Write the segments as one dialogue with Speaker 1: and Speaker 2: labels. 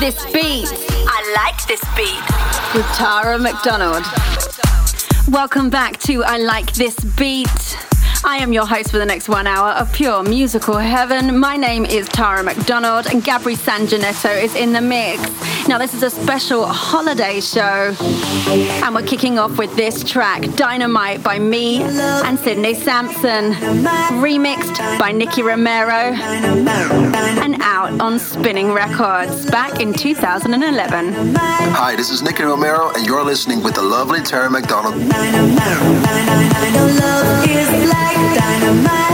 Speaker 1: this beat.
Speaker 2: I like this beat.
Speaker 1: With Tara McDonald. Welcome back to I Like This Beat. I am your host for the next one hour of pure musical heaven. My name is Tara McDonald and Gabri Sanjanetto is in the mix. Now, this is a special holiday show, and we're kicking off with this track, Dynamite by me and Sidney Samson, remixed by Nicky Romero, and out on Spinnin' Records back in 2011.
Speaker 3: Hi, this is Nicky Romero, and you're listening with the lovely Tara McDonald.
Speaker 1: Edition of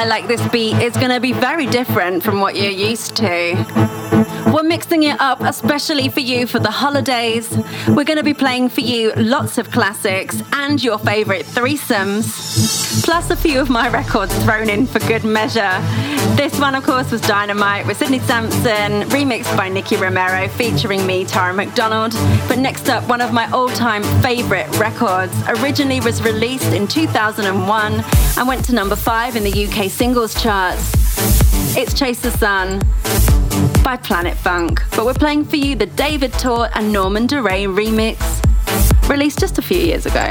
Speaker 1: I Like This Beat is going to be very different from what you're used to. We're mixing it up especially for you for the holidays. We're going to be playing for you lots of classics and your favorite threesomes, plus a few of my records thrown in for good measure. This one, of course, was Dynamite with Sidney Samson, remixed by Nicky Romero, featuring me, Tara McDonald. But next up, one of my all time favorite records. Originally was released in 2001 and went to number five in the UK singles charts. It's Chase the Sun by Planet Funk, but we're playing for you the David Tort and Norman Doray remix, released just a few years ago.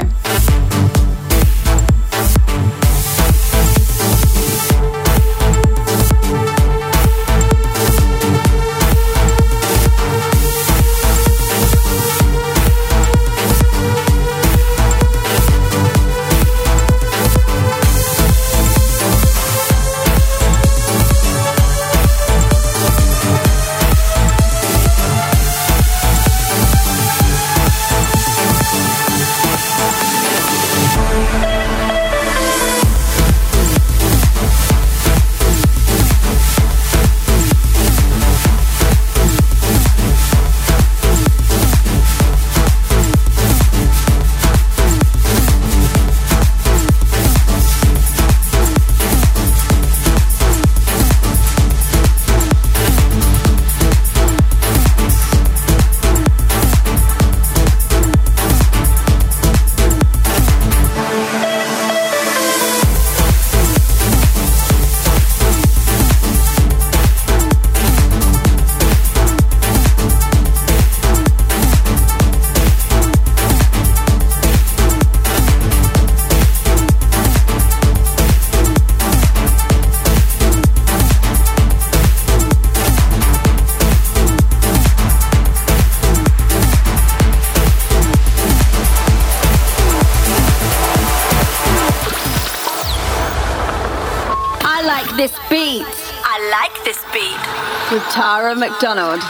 Speaker 1: McDonald.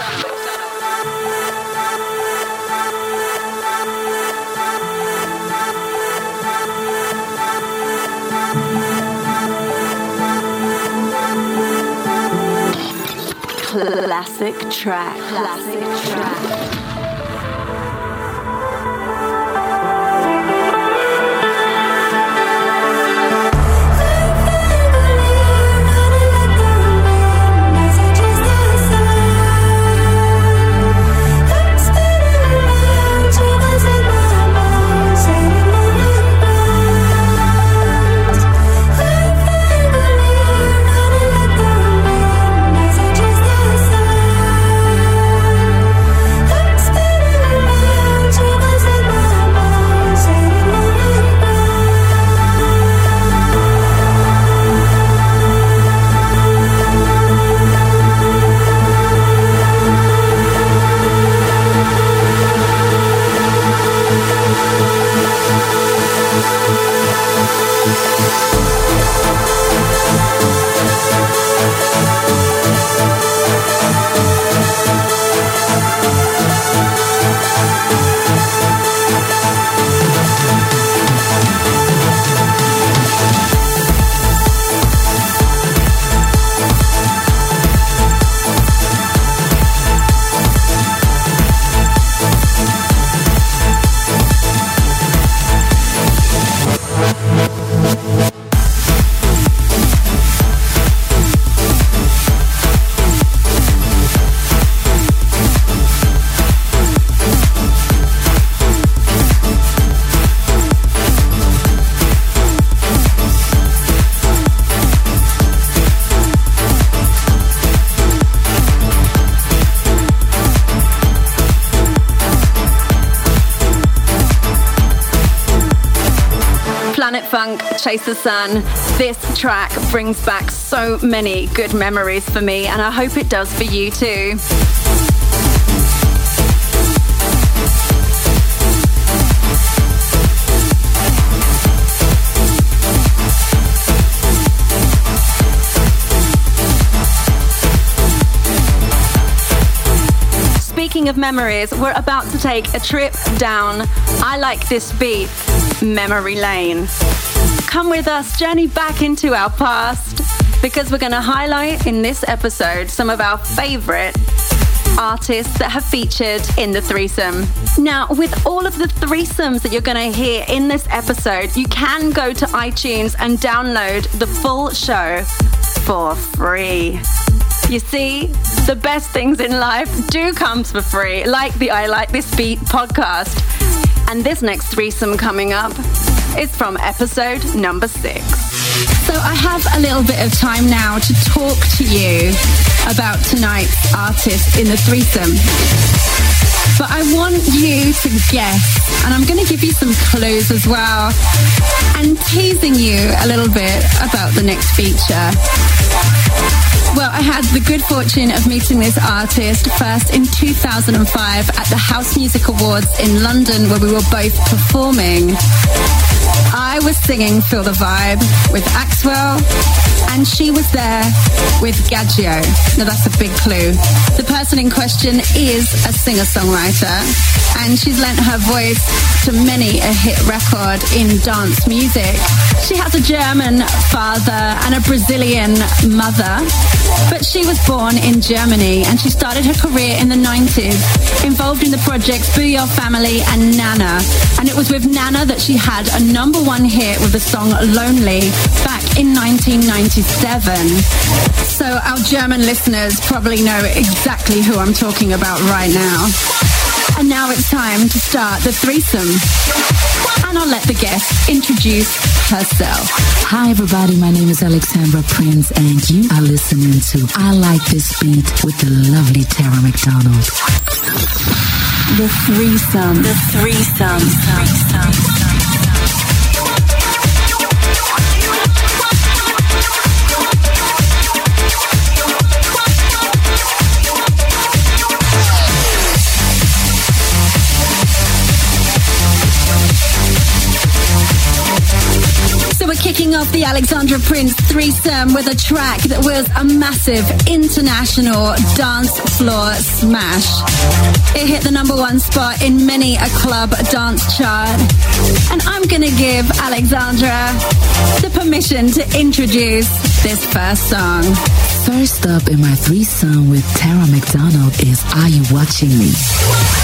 Speaker 1: Classic track. Classic track. Chase the Sun. This track brings back so many good memories for me, and I hope it does for you too. Speaking of memories, we're about to take a trip down I Like This Beat memory lane. Come with us, journey back into our past, because we're going to highlight in this episode some of our favorite artists that have featured in the threesome. Now, with all of the threesomes that you're going to hear in this episode, you can go to iTunes and download the full show for free. You see, the best things in life do come for free, like the I Like This Beat podcast. And this next threesome coming up is from episode number six. So I have a little bit of time now to talk to you about tonight's artist in the threesome. But I want you to guess, and I'm going to give you some clues as well, and teasing you a little bit about the next feature. Well, I had the good fortune of meeting this artist first in 2005 at the House Music Awards in London, where we were both performing. I was singing Feel the Vibe with Axwell, and she was there with Gadjo. Now, that's a big clue. The person in question is a singer songwriter, and she's lent her voice to many a hit record in dance music. She has a German father and a Brazilian mother, but she was born in Germany and she started her career in the 90s, involved in the projects Booyah Family and Nana. And it was with Nana that she had a number one hit with the song Lonely back in 1997. So our German listeners probably know exactly who I'm talking about right now. And now it's time to start the threesome. And I'll let the guest introduce herself.
Speaker 4: Hi, everybody. My name is Alexandra Prince, and you are listening to I Like This Beat with the lovely Tara McDonald.
Speaker 1: The threesome.
Speaker 2: The threesome. threesome.
Speaker 1: The Alexandra Prince threesome with a track that was a massive international dance floor smash. It hit the number one spot in many a club dance chart. And I'm gonna give Alexandra the permission to introduce this first song.
Speaker 5: First up in my threesome with Tara McDonald is Are You Watching Me?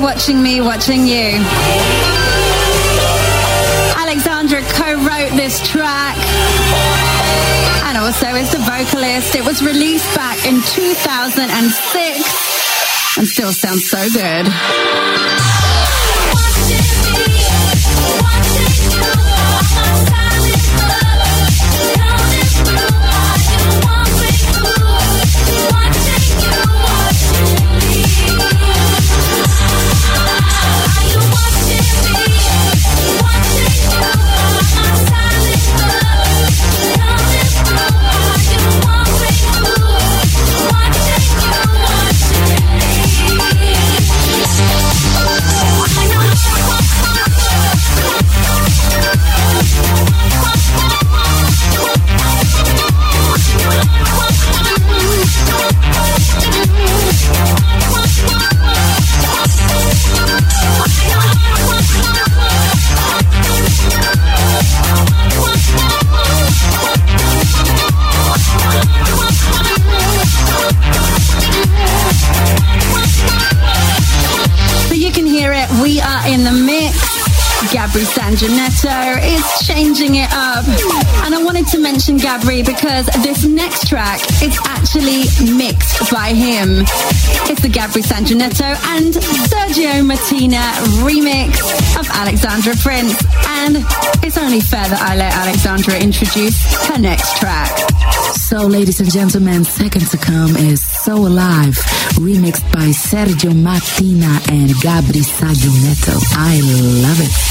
Speaker 1: Watching me, watching you. Alexandra co-wrote this track and also is the vocalist. It was released back in 2006 and still sounds so good. We are in the mix. Gabri Sanjanetto is changing it up. And I wanted to mention Gabri because this next track is actually mixed by him. It's the Gabri Sanjanetto and Sergio Martina remix of Alexandra Prince. And it's only fair that I let Alexandra introduce her next track.
Speaker 5: So, ladies and gentlemen, second to come is So Alive, remixed by Sergio Martina and Gabri Sanjanetto. I love it.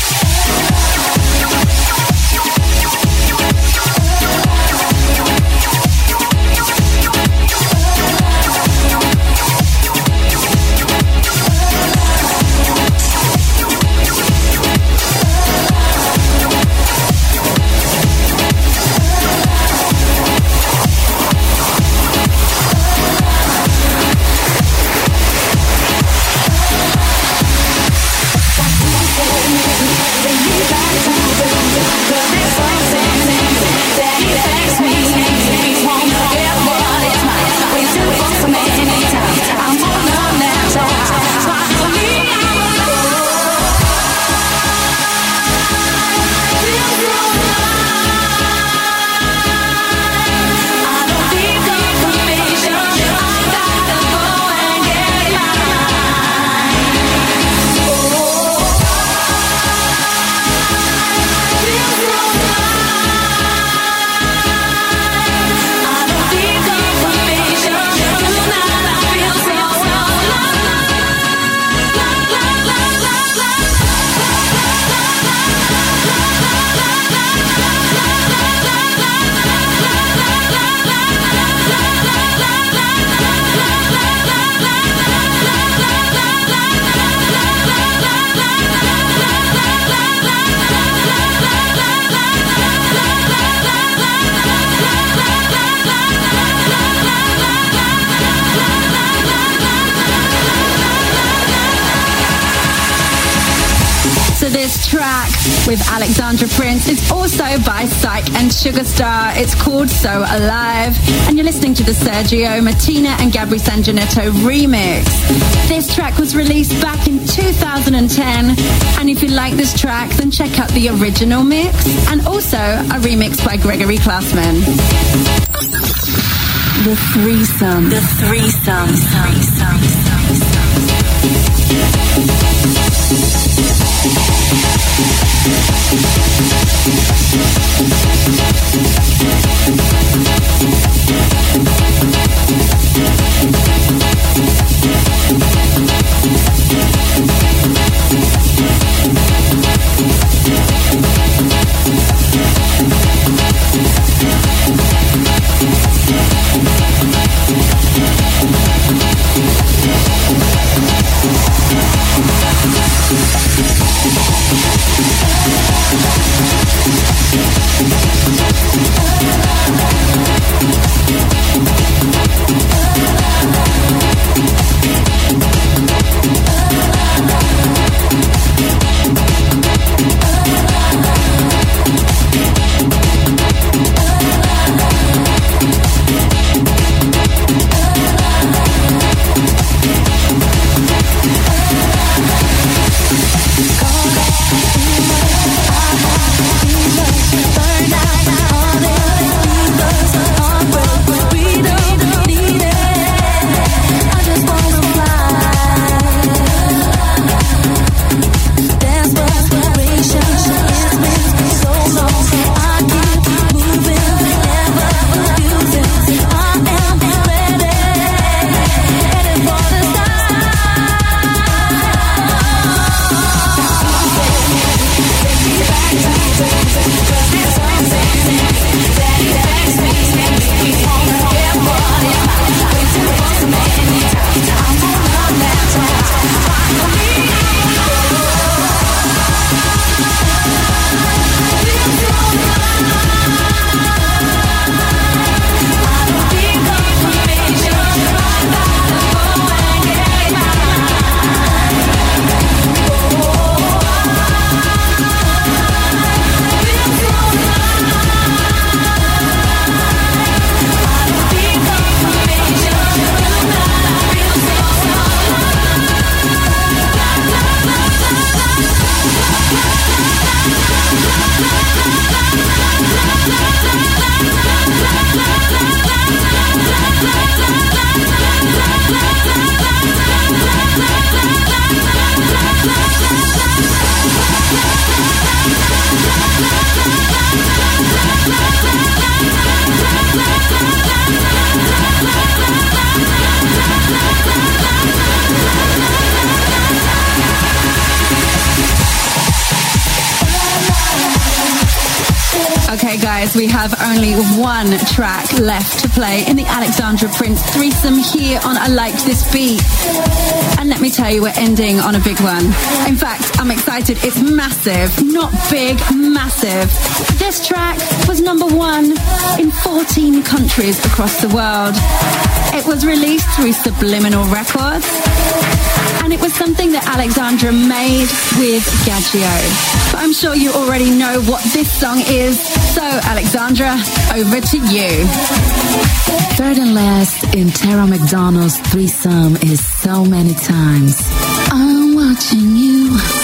Speaker 1: With Alexandra Prince is also by Psych and Sugarstar. It's called So Alive, and you're listening to the Sergio Martina and Gabri Sanjanetto remix. This track was released back in 2010, and if you like this track, then check out the original mix and also a remix by Gregory Klassman.
Speaker 6: The threesome. The threesome. threesome.
Speaker 7: Thank
Speaker 1: one track left to play in the Alexandra Prince threesome here on I Like This Beat. And let me tell you, we're ending on a big one. In fact, I'm excited. It's massive. Not big, massive. This track was number one in 14 countries across the world. It was released through Subliminal Records. And it was something that Alexandra made with Gadjo. But I'm sure you already know what this song is. So, Alexandra, over to you.
Speaker 4: Third and last in Tara McDonald's threesome is so many times. I'm watching you.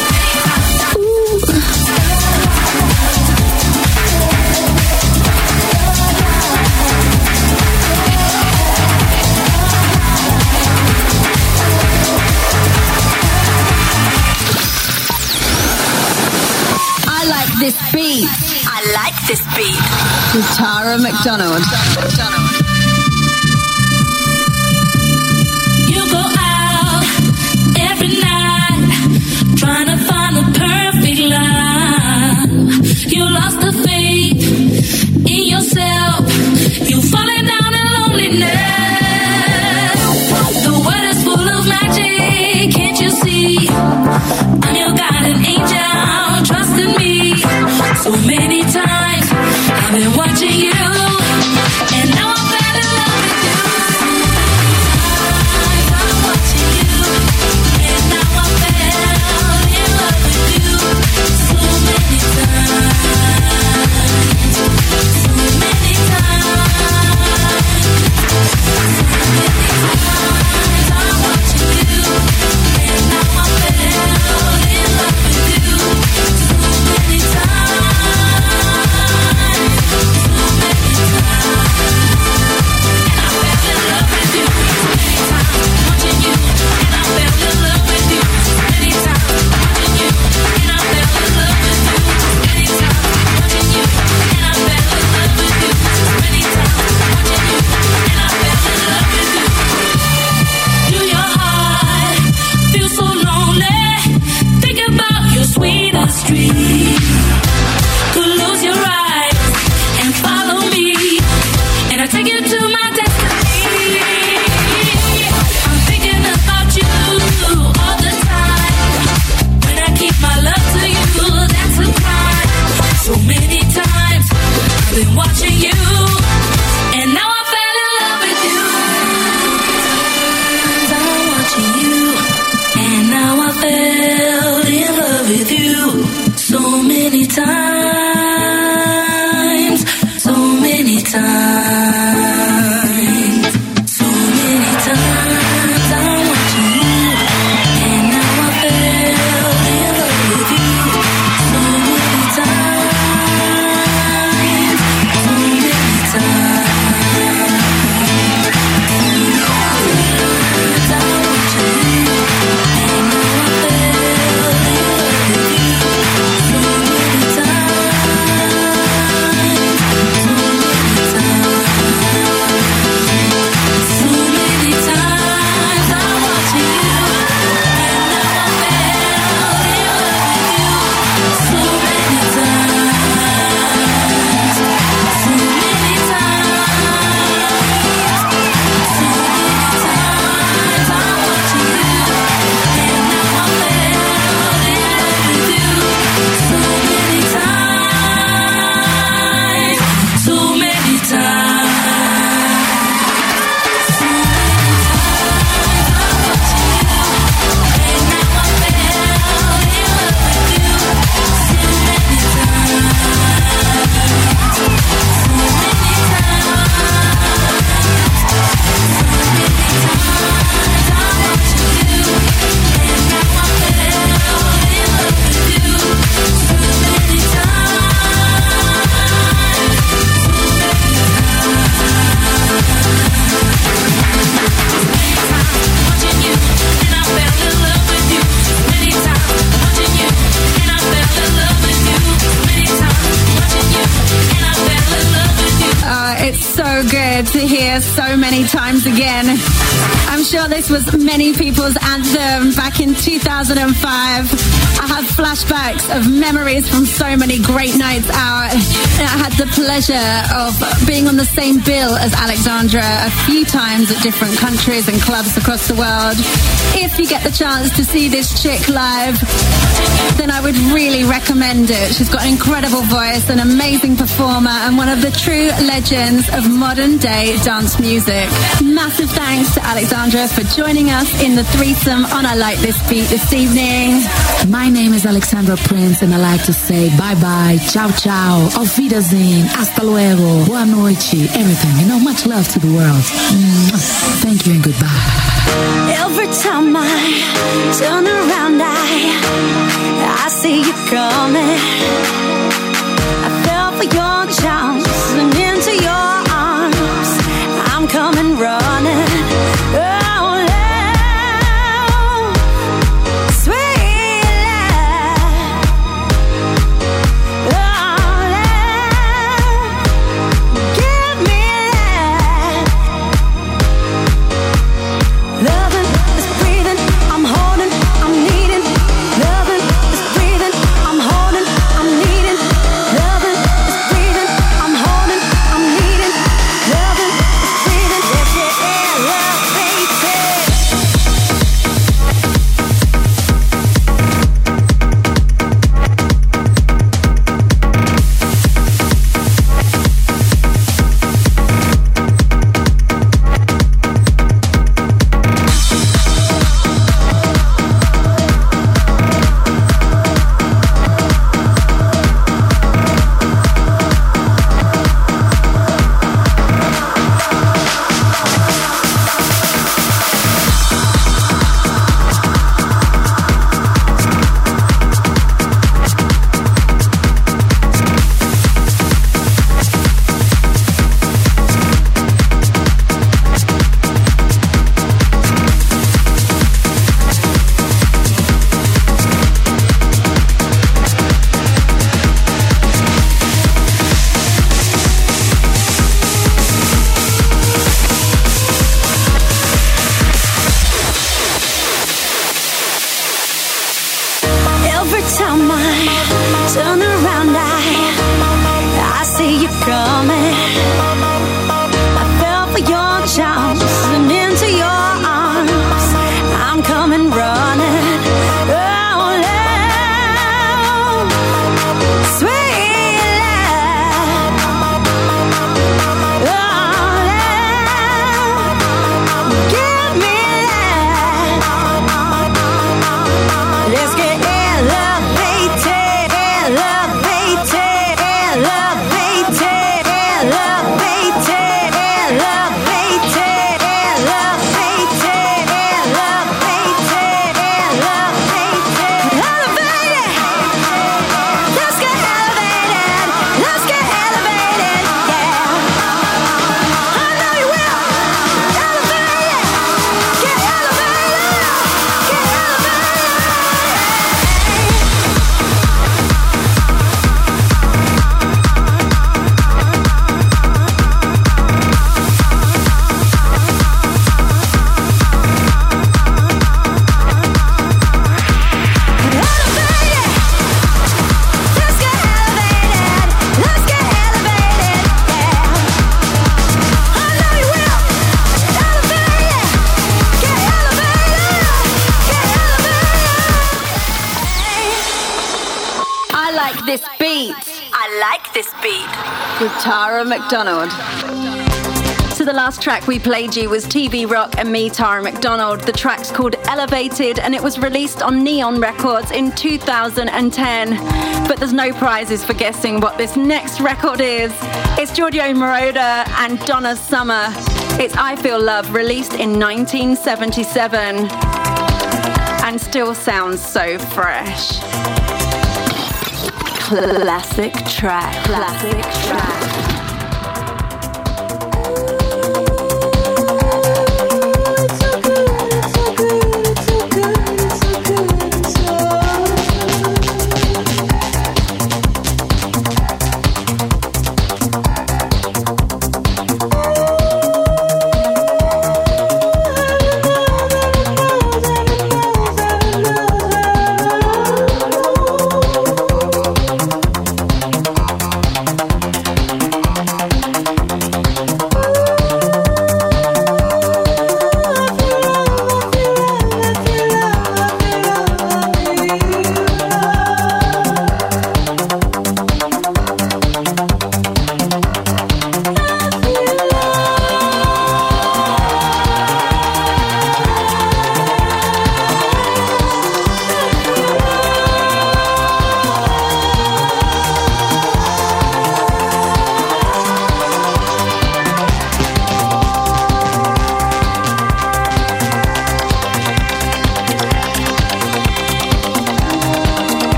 Speaker 1: This beat.
Speaker 2: I like this beat.
Speaker 1: With Tara McDonald.
Speaker 5: You go out every night trying to find the perfect line. You lost the faith in yourself. You falling down in loneliness. The world is full of magic, can't you see? So many times I've been watching you, and now I
Speaker 8: sure this was many people's anthem back in 2005. I have flashbacks of memories from so many great nights out. And I had the pleasure of being on the same bill as Alexandra a few times at different countries and clubs across the world. If you get the chance to see this chick live, then I would really recommend it. She's got an incredible voice, an amazing performer, and one of the true legends of modern day dance music. Massive thanks to Alexandra for joining us in the threesome on I Like This Beat this evening.
Speaker 4: My name is Alexandra Prince, and I like to say bye bye, ciao ciao, auf Wiedersehen, hasta luego, boa noite, everything. You know, much love to the world. Thank you and goodbye.
Speaker 1: Every time I turn around, I I see you coming. I fell for your charms
Speaker 8: McDonald. So the last track we played you was TV Rock and me, Tara McDonald. The track's called Elevated and it was released on Neon Records in 2010. But there's no prizes for guessing what this next record is. It's Giorgio Moroder and Donna Summer. It's I Feel Love, released in 1977 and still sounds so fresh. Classic track. Classic track.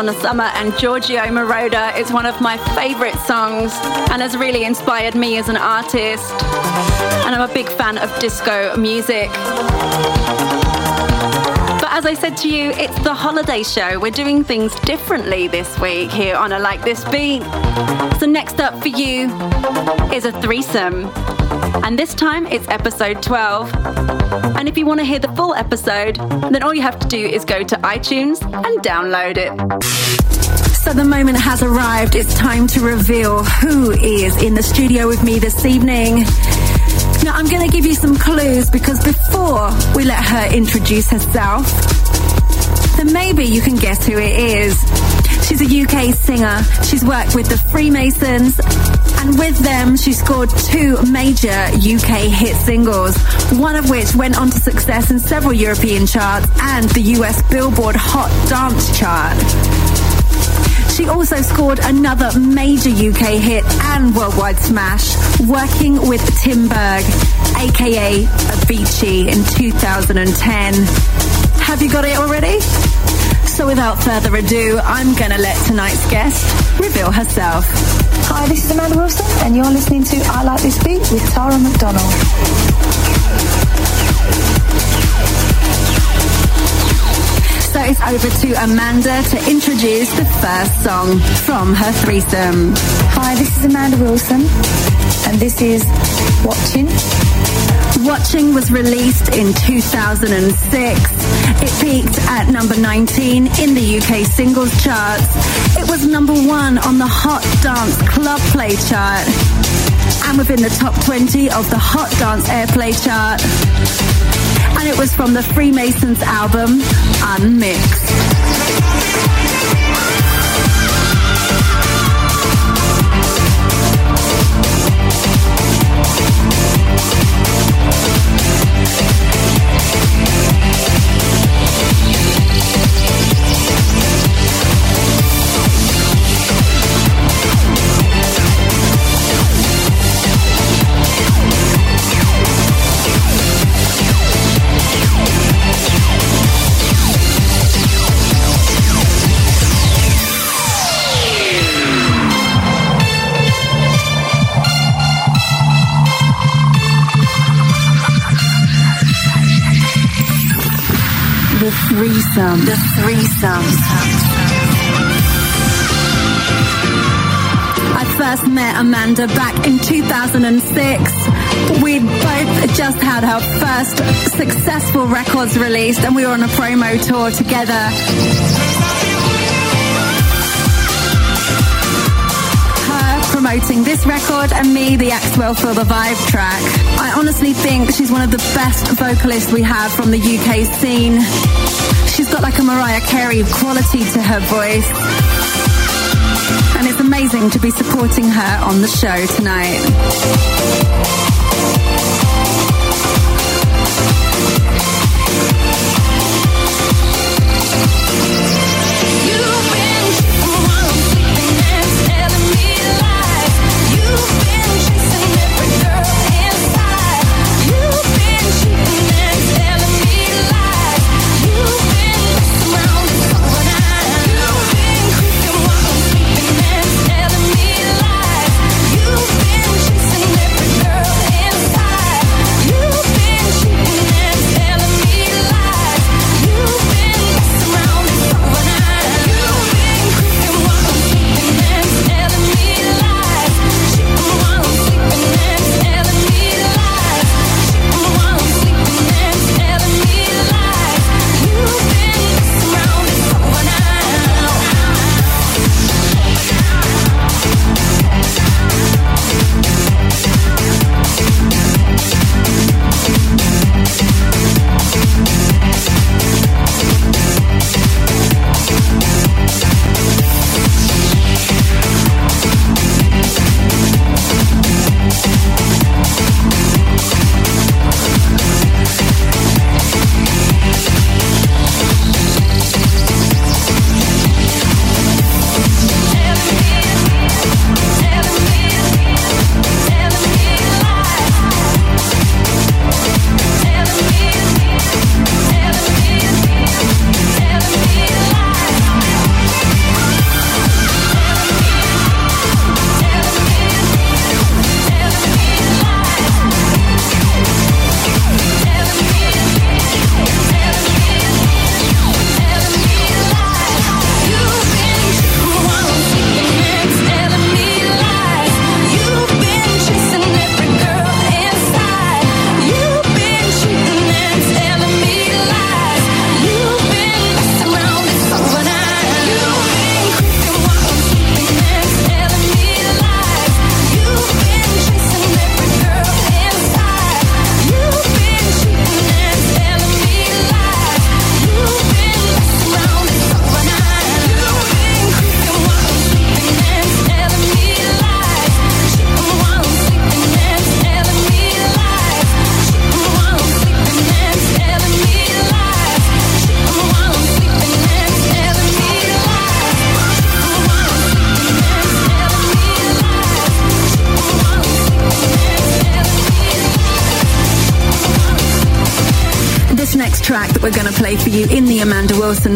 Speaker 1: Donna Summer and Giorgio Moroder. It's one of my favorite songs and has really inspired me as an artist. And I'm a big fan of disco music. But as I said to you, it's the holiday show. We're doing things differently this week here on a Like This Beat. So, next up for you is a threesome. And this time it's episode 12. And if you want to hear the full episode, then all you have to do is go to iTunes and download it. So the moment has arrived. It's time to reveal who is in the studio with me this evening. Now, I'm going to give you some clues because before we let her introduce herself, then maybe you can guess who it is. She's a UK singer. She's worked with the Freemasons, and with them, she scored two major UK hit singles, one of which went on to success in several European charts and the US Billboard Hot Dance chart. She also scored another major UK hit and worldwide smash, working with Tim Berg, aka Avicii, in 2010. Have you got it already? So without further ado, I'm gonna let tonight's guest reveal herself.
Speaker 9: Hi, this is Amanda Wilson, and you're listening to I Like This Beat with Tara McDonald.
Speaker 1: So it's over to Amanda to introduce the first song from her threesome.
Speaker 9: Hi, this is Amanda Wilson, and this is Watching.
Speaker 1: Watching was released in 2006. It peaked at number 19 in the UK singles charts. It was number one on the Hot Dance Club Play chart and within the top 20 of the Hot Dance Airplay chart. And it was from the Freemasons album Unmixed. Threesome. The threesome. I first met Amanda back in 2006. We'd both just had our first successful records released and we were on a promo tour together. Her promoting this record and me the Axwell Feel the Vibe track. I honestly think she's one of the best vocalists we have from the UK scene. She's got like a Mariah Carey quality to her voice. And it's amazing to be supporting her on the show tonight.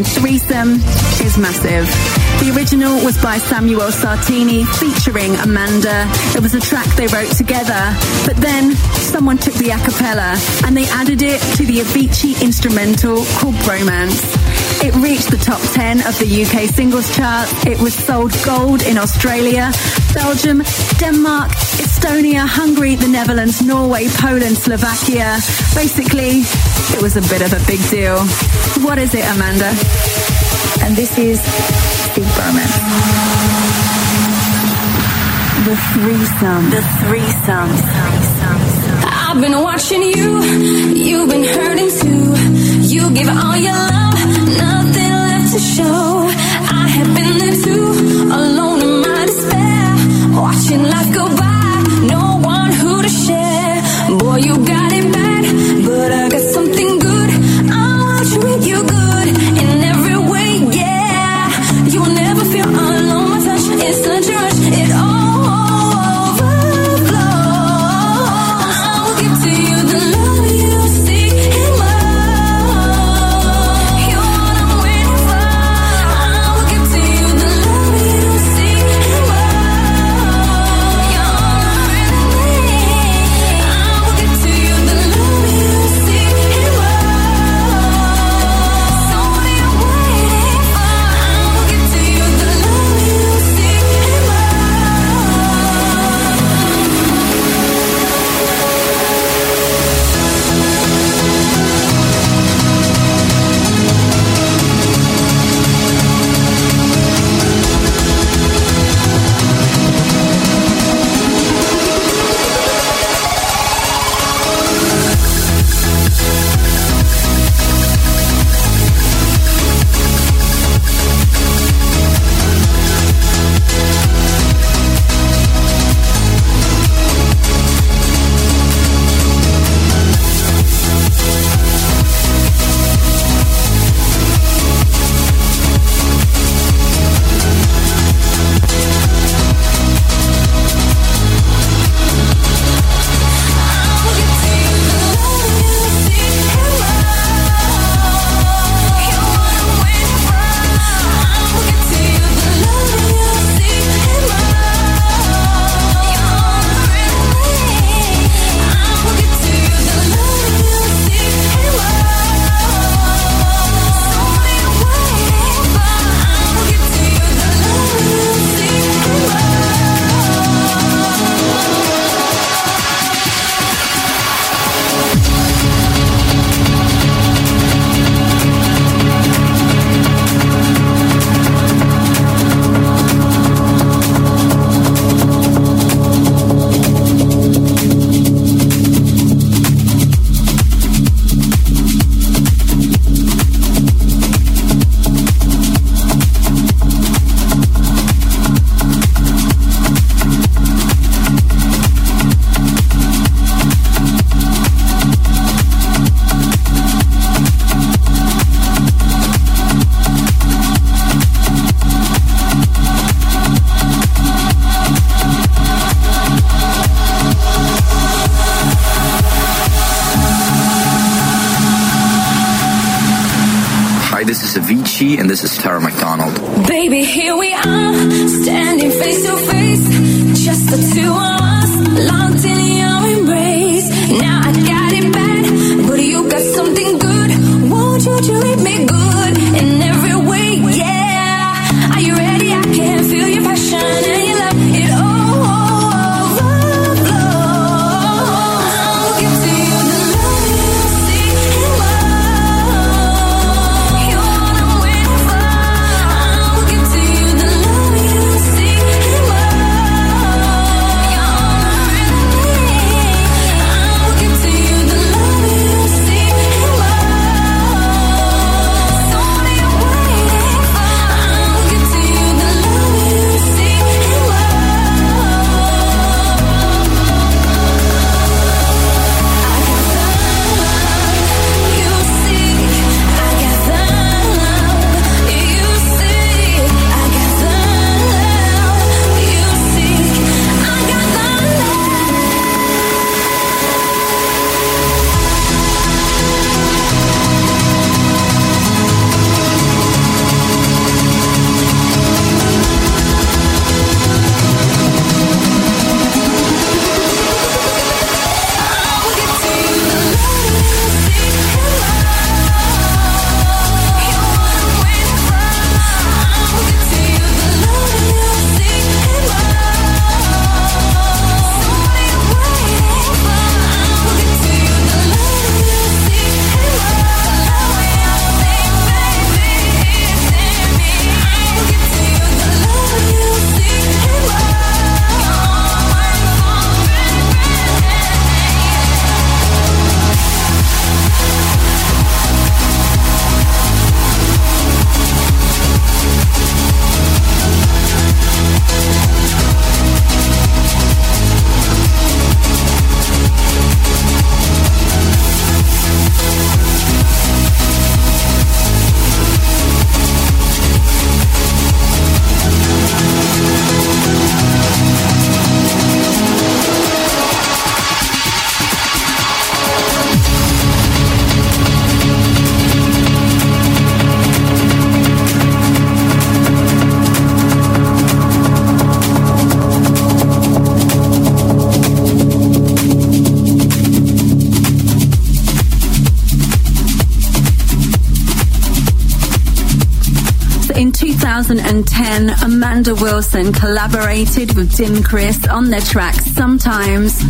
Speaker 1: Threesome is massive. The original was by Samuel Sartini featuring Amanda. It was a track they wrote together, but then someone took the a cappella and they added it to the Avicii instrumental called Bromance. It reached the top 10 of the UK singles chart. It was sold gold in Australia, Belgium, Denmark, Estonia, Hungary, the Netherlands, Norway, Poland, Slovakia. Basically, it was a bit of a big deal. What is it, Amanda?
Speaker 9: And this is Seek Bromance.
Speaker 1: The threesome.
Speaker 2: The threesome.
Speaker 5: I've been watching you, you've been hurting too. You give all your love, nothing left to show. I have been there too, alone in my despair. Watching life go by, Boy, you got it bad, but I got something good. I want to make you good
Speaker 1: 2010, Amanda Wilson collaborated with Dim Chris on their track Sometimes.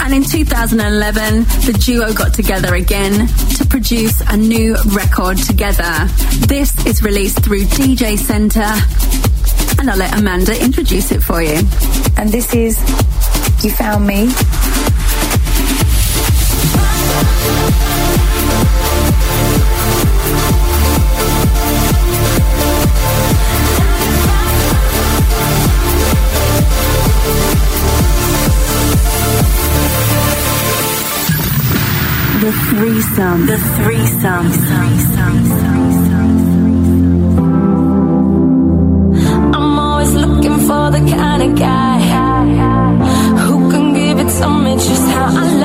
Speaker 1: And in 2011, the duo got together again to produce a new record together. This is released through DJ Center, and I'll let Amanda introduce it for you.
Speaker 9: And this is You Found Me.
Speaker 1: The threesome. The threesome.
Speaker 5: I'm always looking for the kind of guy who can give it to me just how I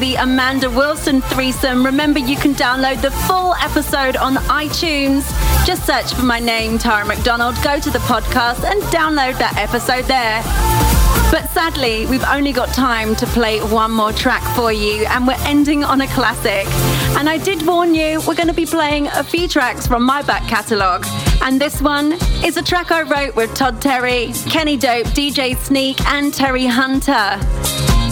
Speaker 5: the
Speaker 1: Amanda Wilson threesome, remember you can download the full episode on iTunes. Just search for my name, Tara McDonald, go to the podcast and download that episode there. But sadly, we've only got time to play one more track for you, and we're ending on a classic. And I did warn you, we're going to be playing a few tracks from my back catalogue. And this one is a track I wrote with Todd Terry, Kenny Dope, DJ Sneak, and Terry Hunter.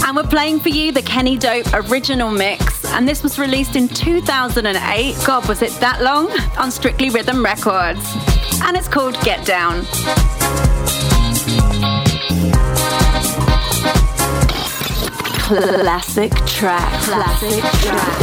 Speaker 1: And we're playing for you the Kenny Dope original mix. And this was released in 2008. God, was it that long? On Strictly Rhythm Records. And it's called Get Down. Classic track. Classic track.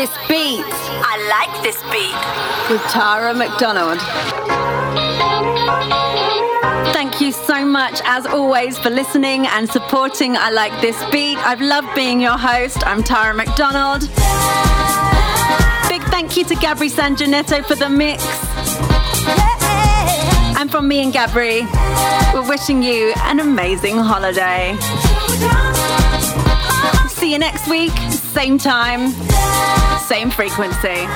Speaker 5: This beat. I like
Speaker 2: this beat.
Speaker 1: With Tara McDonald. Thank you so much, as always, for listening and supporting I Like This Beat. I've loved being your host. I'm Tara McDonald. Big thank you to Gabri San Janetto for the mix. And from me and Gabri, we're wishing you an amazing holiday. See you next week, same time, same frequency.